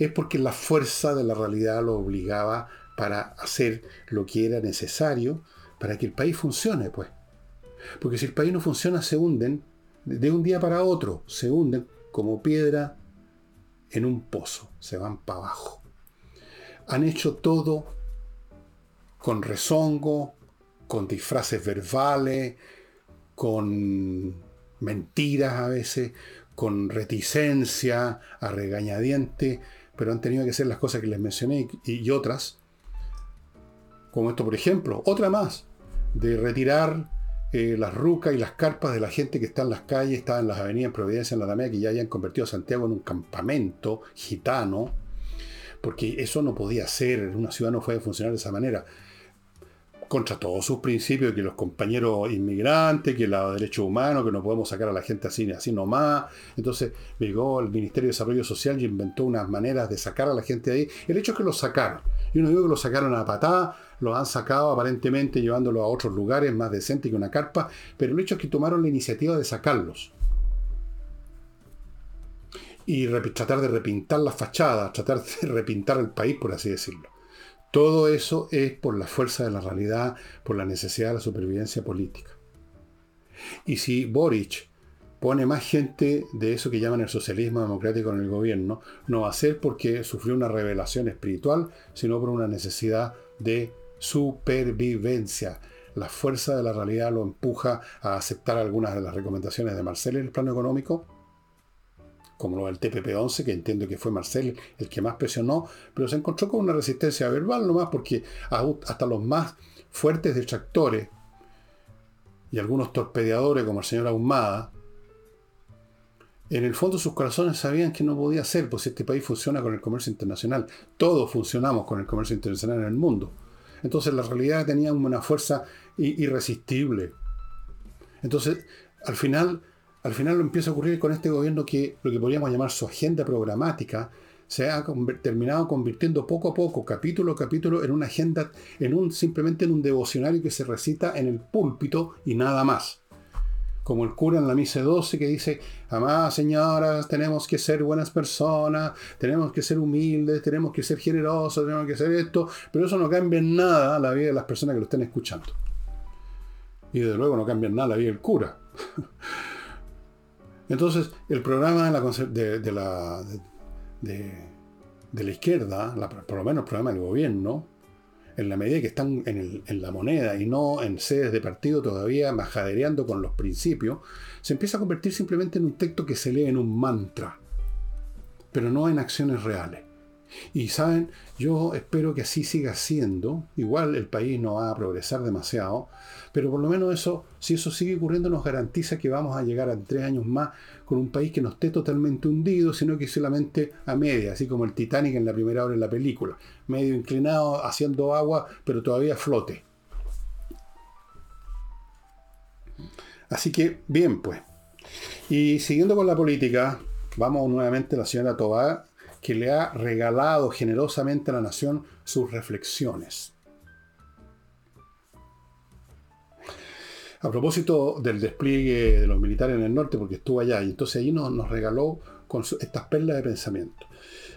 es porque la fuerza de la realidad lo obligaba para hacer lo que era necesario para que el país funcione, pues. Porque si el país no funciona, se hunden de un día para otro, se hunden como piedra en un pozo, se van para abajo. Han hecho todo con rezongo, con disfraces verbales, con mentiras a veces, con reticencia, a regañadiente, pero han tenido que hacer las cosas que les mencioné y, otras, como esto por ejemplo, otra más, de retirar eh, las rucas y las carpas de la gente que está en las calles, está en las avenidas en Providencia, en la Alameda, que ya hayan convertido a Santiago en un campamento gitano, porque eso no podía ser, una ciudad no puede funcionar de esa manera contra todos sus principios, que los compañeros inmigrantes, que los derechos humanos, que no podemos sacar a la gente así, así nomás. Entonces llegó el Ministerio de Desarrollo Social y inventó unas maneras de sacar a la gente de ahí. El hecho es que los sacaron. Y uno digo que los sacaron a patada, los han sacado aparentemente llevándolo a otros lugares más decentes que una carpa, pero el hecho es que tomaron la iniciativa de sacarlos. Y tratar de repintar las fachadas, tratar de [LAUGHS] repintar el país, por así decirlo. Todo eso es por la fuerza de la realidad, por la necesidad de la supervivencia política. Y si Boric pone más gente de eso que llaman el socialismo democrático en el gobierno, no va a ser porque sufrió una revelación espiritual, sino por una necesidad de supervivencia. La fuerza de la realidad lo empuja a aceptar algunas de las recomendaciones de Marcel en el plano económico, como lo del TPP-11, que entiendo que fue Marcel el que más presionó, pero se encontró con una resistencia verbal nomás, porque hasta los más fuertes detractores y algunos torpedeadores como el señor Ahumada, en el fondo sus corazones sabían que no podía ser, pues este país funciona con el comercio internacional. Todos funcionamos con el comercio internacional en el mundo. Entonces la realidad tenía una fuerza irresistible. Entonces, al final, al final lo empieza a ocurrir con este gobierno que lo que podríamos llamar su agenda programática se ha terminado convirtiendo poco a poco, capítulo a capítulo, en una agenda, en un, simplemente en un devocionario que se recita en el púlpito y nada más. Como el cura en la misa 12 que dice, amadas señoras, tenemos que ser buenas personas, tenemos que ser humildes, tenemos que ser generosos, tenemos que ser esto, pero eso no cambia en nada la vida de las personas que lo estén escuchando. Y desde luego no cambia en nada la vida del cura. [LAUGHS] Entonces, el programa de la, de, la izquierda, por lo menos el programa del gobierno, en la medida que están en, en, la moneda y no en sedes de partido todavía majadereando con los principios, se empieza a convertir simplemente en un texto que se lee en un mantra, pero no en acciones reales. Y saben, yo espero que así siga siendo. Igual el país no va a progresar demasiado, pero por lo menos eso, si eso sigue ocurriendo, nos garantiza que vamos a llegar a tres años más con un país que no esté totalmente hundido, sino que solamente a media, así como el Titanic en la primera hora de la película. Medio inclinado, haciendo agua, pero todavía flote. Así que, bien, pues. Y siguiendo con la política, vamos nuevamente a la señora Tobá que le ha regalado generosamente a la nación sus reflexiones. A propósito del despliegue de los militares en el norte, porque estuvo allá, y entonces ahí nos, regaló con estas perlas de pensamiento.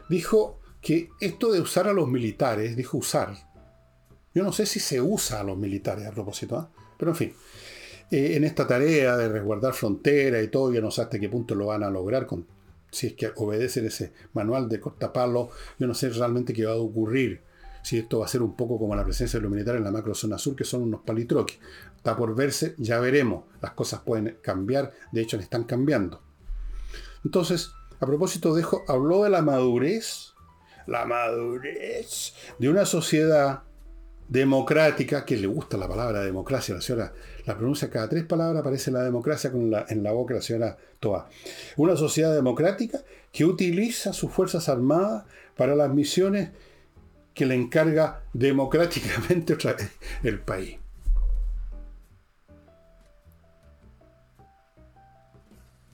Dijo que esto de usar a los militares, dijo usar, yo no sé si se usa a los militares a propósito, ¿ah? pero en fin, eh, en esta tarea de resguardar fronteras y todo, yo no sé hasta qué punto lo van a lograr con si es que obedecen ese manual de cortapalo, yo no sé realmente qué va a ocurrir. Si esto va a ser un poco como la presencia de los militares en la macrozona sur, que son unos palitroques. Está por verse, ya veremos. Las cosas pueden cambiar, de hecho, le están cambiando. Entonces, a propósito de eso, habló de la madurez, la madurez de una sociedad democrática, que le gusta la palabra democracia, la señora la pronuncia cada tres palabras, aparece la democracia con en la boca de la señora Toa. Una sociedad democrática que utiliza sus fuerzas armadas para las misiones que le encarga democráticamente el país.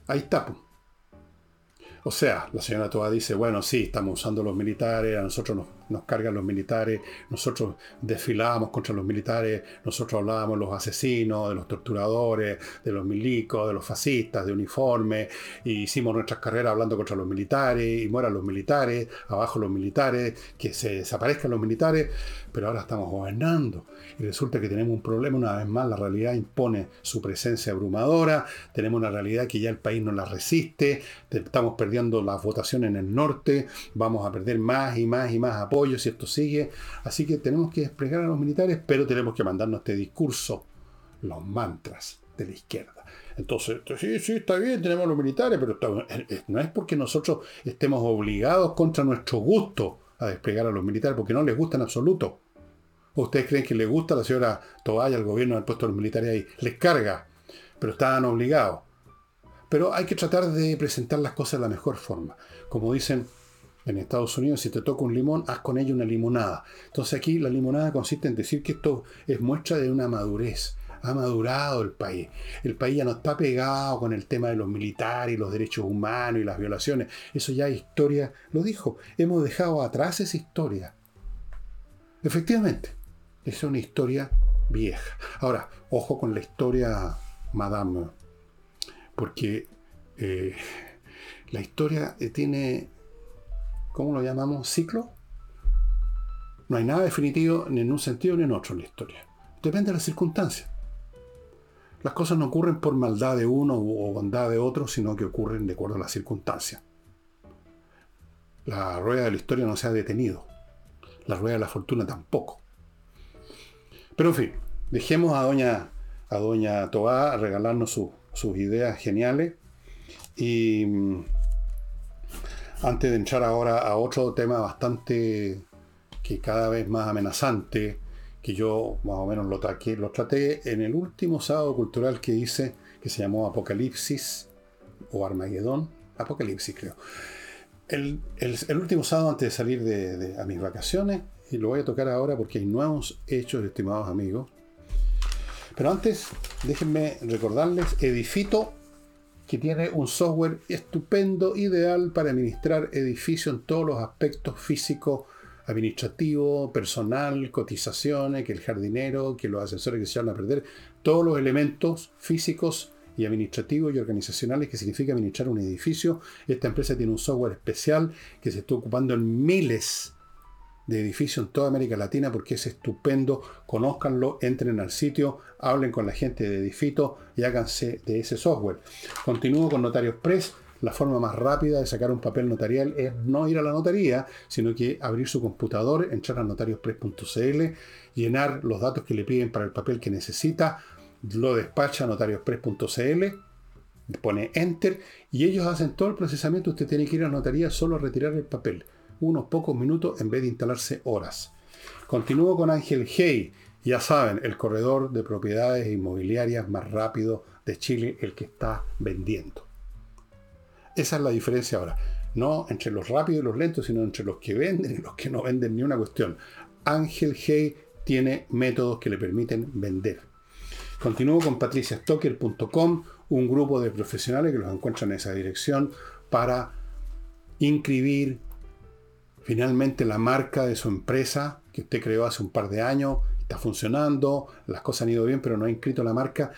Ahí está. O sea, la señora Toa dice, bueno, sí, estamos usando los militares, a nosotros nos nos cargan los militares, nosotros desfilábamos contra los militares, nosotros hablábamos de los asesinos, de los torturadores, de los milicos, de los fascistas, de uniforme, y hicimos nuestras carreras hablando contra los militares, y mueran los militares, abajo los militares, que se desaparezcan los militares, pero ahora estamos gobernando y resulta que tenemos un problema, una vez más la realidad impone su presencia abrumadora, tenemos una realidad que ya el país no la resiste, estamos perdiendo las votaciones en el norte, vamos a perder más y más y más apoyo si esto sigue, así que tenemos que desplegar a los militares, pero tenemos que mandarnos este discurso, los mantras de la izquierda. Entonces, sí, sí, está bien, tenemos los militares, pero no es porque nosotros estemos obligados contra nuestro gusto a desplegar a los militares, porque no les gusta en absoluto. ¿Ustedes creen que le gusta a la señora Tobaya al gobierno haber puesto a los militares ahí? Les carga, pero estaban obligados. Pero hay que tratar de presentar las cosas de la mejor forma. Como dicen en Estados Unidos, si te toca un limón, haz con ello una limonada. Entonces aquí la limonada consiste en decir que esto es muestra de una madurez. Ha madurado el país. El país ya no está pegado con el tema de los militares y los derechos humanos y las violaciones. Eso ya es historia, lo dijo. Hemos dejado atrás esa historia. Efectivamente, es una historia vieja. Ahora, ojo con la historia, madame, porque eh, la historia eh, tiene ¿cómo lo llamamos? ¿Ciclo? No hay nada definitivo ni en un sentido ni en otro en la historia. Depende de las circunstancias. Las cosas no ocurren por maldad de uno o bondad de otro, sino que ocurren de acuerdo a las circunstancias. La rueda de la historia no se ha detenido. La rueda de la fortuna tampoco. Pero en fin, dejemos a doña, a doña Toá regalarnos sus ideas geniales y antes de entrar ahora a otro tema bastante que cada vez más amenazante, que yo más o menos lo, traqué, lo traté en el último sábado cultural que hice, que se llamó Apocalipsis o Armagedón, Apocalipsis creo. El, último sábado antes de salir de, a mis vacaciones, y lo voy a tocar ahora porque hay nuevos hechos, estimados amigos. Pero antes, déjenme recordarles, Edifito que tiene un software estupendo, ideal para administrar edificios en todos los aspectos físicos, administrativo, personal, cotizaciones, que el jardinero, que los asesores que se van a perder, todos los elementos físicos y administrativos y organizacionales que significa administrar un edificio. Esta empresa tiene un software especial que se está ocupando en miles de edificios en toda América Latina porque es estupendo. Conózcanlo, entren al sitio, hablen con la gente de Edifito y háganse de ese software. Continúo con Notarios Press. La forma más rápida de sacar un papel notarial es no ir a la notaría, sino que abrir su computador, entrar a notariospress.cl, llenar los datos que le piden para el papel que necesita, lo despacha a notariospress.cl, pone enter y ellos hacen todo el procesamiento. Usted tiene que ir a la notaría solo a retirar el papel unos pocos minutos en vez de instalarse horas. Continúo con Ángel Hey, ya saben, el corredor de propiedades inmobiliarias más rápido de Chile, el que está vendiendo. Esa es la diferencia ahora. No entre los rápidos y los lentos, sino entre los que venden y los que no venden ni una cuestión. Ángel Hey tiene métodos que le permiten vender. Continúo con patriciastocker.com, un grupo de profesionales que los encuentran en esa dirección para inscribir, Finalmente la marca de su empresa que usted creó hace un par de años está funcionando, las cosas han ido bien, pero no ha inscrito la marca.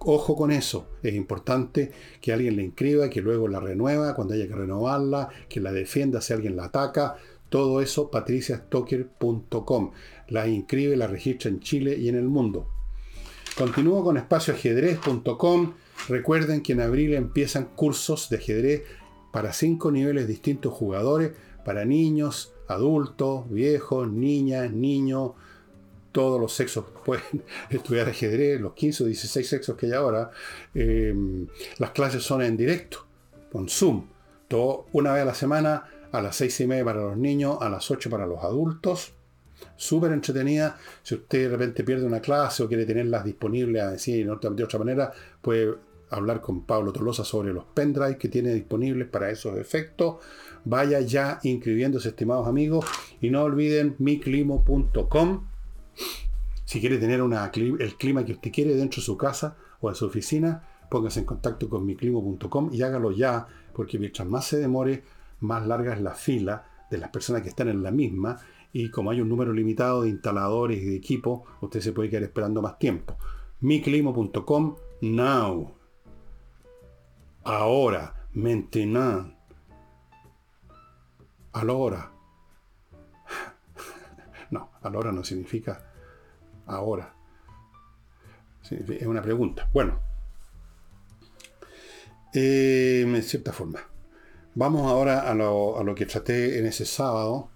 Ojo con eso, es importante que alguien la inscriba, que luego la renueva cuando haya que renovarla, que la defienda si alguien la ataca. Todo eso patriciastocker.com. La inscribe, la registra en Chile y en el mundo. Continúo con espacioajedrez.com. Recuerden que en abril empiezan cursos de ajedrez para cinco niveles distintos jugadores para niños, adultos, viejos, niñas, niños, todos los sexos pueden [LAUGHS] estudiar ajedrez, los 15 o 16 sexos que hay ahora. Em, las clases son en directo, con Zoom, todo, una vez a la semana, a las 6 y media para los niños, a las 8 para los adultos. Súper entretenida. Si usted de repente pierde una clase o quiere tenerlas disponibles así de otra manera, puede hablar con Pablo Tolosa sobre los pendrives que tiene disponibles para esos efectos. Vaya ya inscribiéndose, estimados amigos, y no olviden miclimo.com. Si quiere tener una, el clima que usted quiere dentro de su casa o de su oficina, póngase en contacto con miclimo.com y hágalo ya, porque mientras más se demore, más larga es la fila de las personas que están en la misma y como hay un número limitado de instaladores y de equipos, usted se puede quedar esperando más tiempo. miclimo.com now. Ahora, maintenant a la hora. No, a la hora no significa ahora. Es una pregunta. Bueno, eh, en cierta forma. Vamos ahora a lo, a lo, que traté en ese sábado.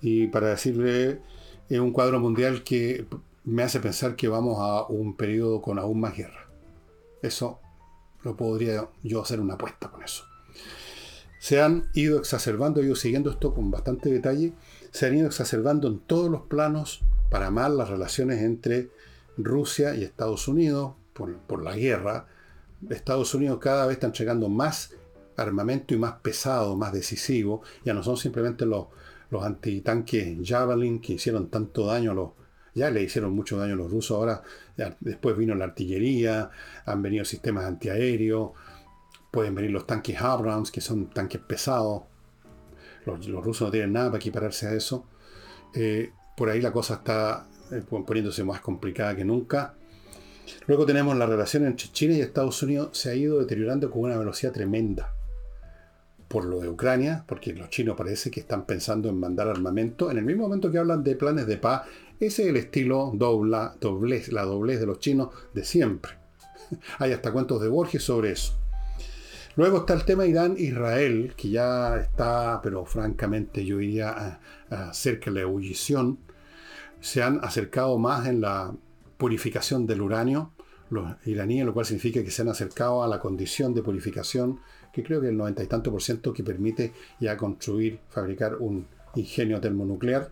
Y para decirle, es un cuadro mundial que me hace pensar que vamos a un periodo con aún más guerra. Eso lo podría yo hacer una apuesta con eso. Se han ido exacerbando, yo siguiendo esto con bastante detalle, se han ido exacerbando en todos los planos para mal las relaciones entre Rusia y Estados Unidos por, la guerra. Estados Unidos cada vez está entregando más armamento y más pesado, más decisivo. Ya no son simplemente los, los antitanques Javelin que hicieron tanto daño a los... Ya le hicieron mucho daño a los rusos, ahora después vino la artillería, han venido sistemas antiaéreos, pueden venir los tanques Abrams, que son tanques pesados. Los, rusos no tienen nada para equipararse a eso. Eh, por ahí la cosa está eh, poniéndose más complicada que nunca. Luego tenemos la relación entre China y Estados Unidos se ha ido deteriorando con una velocidad tremenda por lo de Ucrania, porque los chinos parece que están pensando en mandar armamento. En el mismo momento que hablan de planes de paz, ese es el estilo dobla, doblez, la doblez de los chinos de siempre. [LAUGHS] Hay hasta cuentos de Borges sobre eso. Luego está el tema Irán-Israel, que ya está, pero francamente yo iría a, cerca de la ebullición. Se han acercado más en la purificación del uranio, los iraníes, lo cual significa que se han acercado a la condición de purificación que creo que el 90 y tanto por ciento que permite ya construir, fabricar un ingenio termonuclear.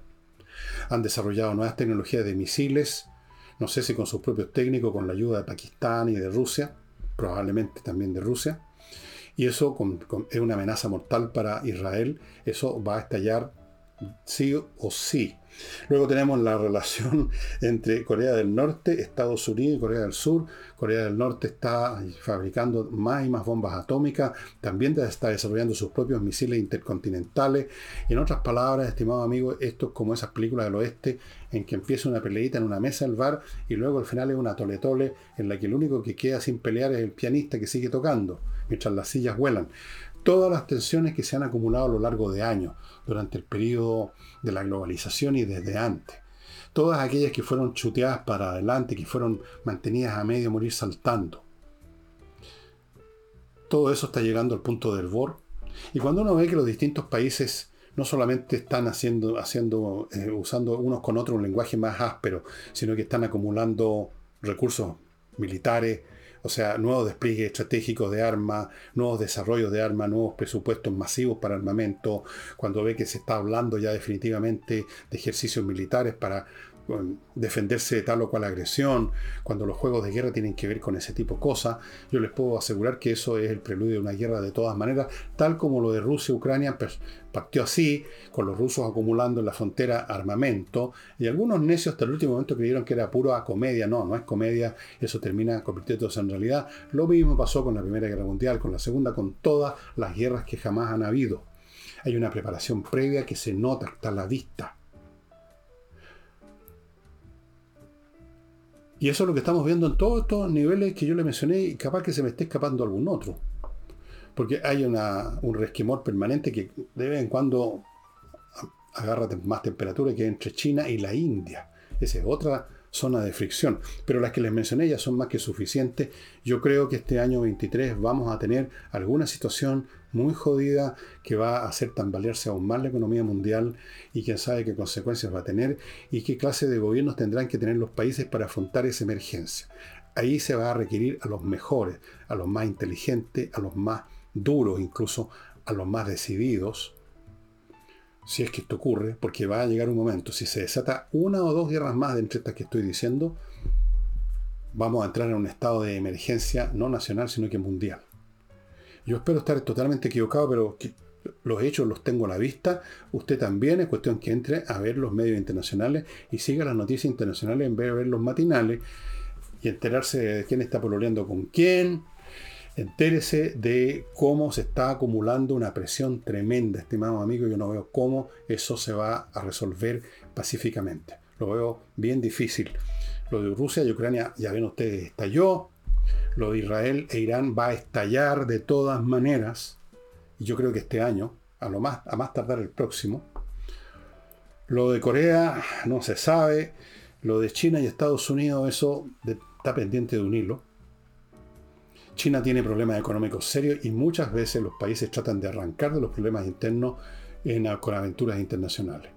Han desarrollado nuevas tecnologías de misiles, no sé si con sus propios técnicos, con la ayuda de Pakistán y de Rusia, probablemente también de Rusia. Y eso es una amenaza mortal para Israel. Eso va a estallar sí o sí. Luego tenemos la [LAUGHS] relación entre Corea del Norte, Estados Unidos y Corea del Sur. Corea del Norte está fabricando más y más bombas atómicas, también está desarrollando sus propios misiles intercontinentales. En otras palabras, estimado amigo, esto es como esas películas del oeste en que empieza una peleita en una mesa del bar y luego al final es una tole-tole en la que el único que queda sin pelear es el pianista que sigue tocando mientras las sillas vuelan todas las tensiones que se han acumulado a lo largo de años, durante el periodo de la globalización y desde antes. Todas aquellas que fueron chuteadas para adelante, que fueron mantenidas a medio morir saltando. Todo eso está llegando al punto del BOR. Y cuando uno ve que los distintos países no solamente están haciendo, haciendo eh, usando unos con otros un lenguaje más áspero, sino que están acumulando recursos militares, o sea, nuevos despliegues estratégicos de armas, nuevos desarrollos de armas, nuevos presupuestos masivos para armamento, cuando ve que se está hablando ya definitivamente de ejercicios militares para defenderse de tal o cual agresión, cuando los juegos de guerra tienen que ver con ese tipo de cosas, yo les puedo asegurar que eso es el preludio de una guerra de todas maneras, tal como lo de Rusia-Ucrania pues, partió así, con los rusos acumulando en la frontera armamento, y algunos necios hasta el último momento creyeron que era pura comedia, no, no es comedia, eso termina convirtiéndose en realidad. Lo mismo pasó con la Primera Guerra Mundial, con la Segunda, con todas las guerras que jamás han habido. Hay una preparación previa que se nota, está a la vista Y eso es lo que estamos viendo en todos estos niveles que yo le mencioné y capaz que se me esté escapando algún otro. Porque hay un resquemor permanente que de vez en cuando agarra más temperatura que entre China y la India. Esa es otra zona de fricción. Pero las que les mencioné ya son más que suficientes. Yo creo que este año 23 vamos a tener alguna situación muy jodida que va a hacer tambalearse aún más la economía mundial y quién sabe qué consecuencias va a tener y qué clase de gobiernos tendrán que tener los países para afrontar esa emergencia. Ahí se va a requerir a los mejores, a los más inteligentes, a los más duros, incluso a los más decididos, si es que esto ocurre, porque va a llegar un momento, si se desata una o dos guerras más de entre estas que estoy diciendo, vamos a entrar en un estado de emergencia no nacional, sino que mundial. Yo espero estar totalmente equivocado, pero los hechos los tengo a la vista. Usted también, es cuestión que entre a ver los medios internacionales y siga las noticias internacionales en vez de ver los matinales y enterarse de quién está pololeando con quién. Entérese de cómo se está acumulando una presión tremenda, estimado amigo. Yo no veo cómo eso se va a resolver pacíficamente. Lo veo bien difícil. Lo de Rusia y Ucrania, ya ven ustedes, estalló lo de Israel e Irán va a estallar de todas maneras, y yo creo que este año, a lo más, a más tardar el próximo. Lo de Corea no se sabe, lo de China y Estados Unidos, eso está pendiente de un hilo. China tiene problemas económicos serios y muchas veces los países tratan de arrancar de los problemas internos con aventuras internacionales.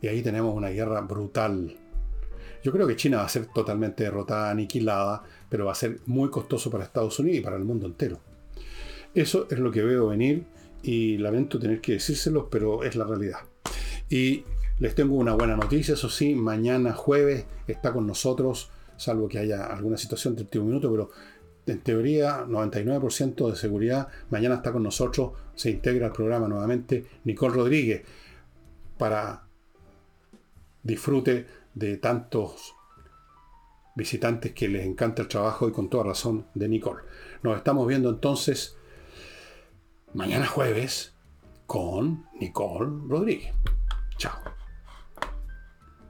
Y ahí tenemos una guerra brutal Yo creo que China va a ser totalmente derrotada, aniquilada, pero va a ser muy costoso para Estados Unidos y para el mundo entero. Eso es lo que veo venir y lamento tener que decírselos, pero es la realidad. Y les tengo una buena noticia, eso sí, mañana jueves está con nosotros, salvo que haya alguna situación de último minuto, pero en teoría 99% de seguridad, mañana está con nosotros, se integra al programa nuevamente Nicole Rodríguez para disfrute de tantos visitantes que les encanta el trabajo y con toda razón de Nicole. Nos estamos viendo entonces mañana jueves con Nicole Rodríguez. Chao.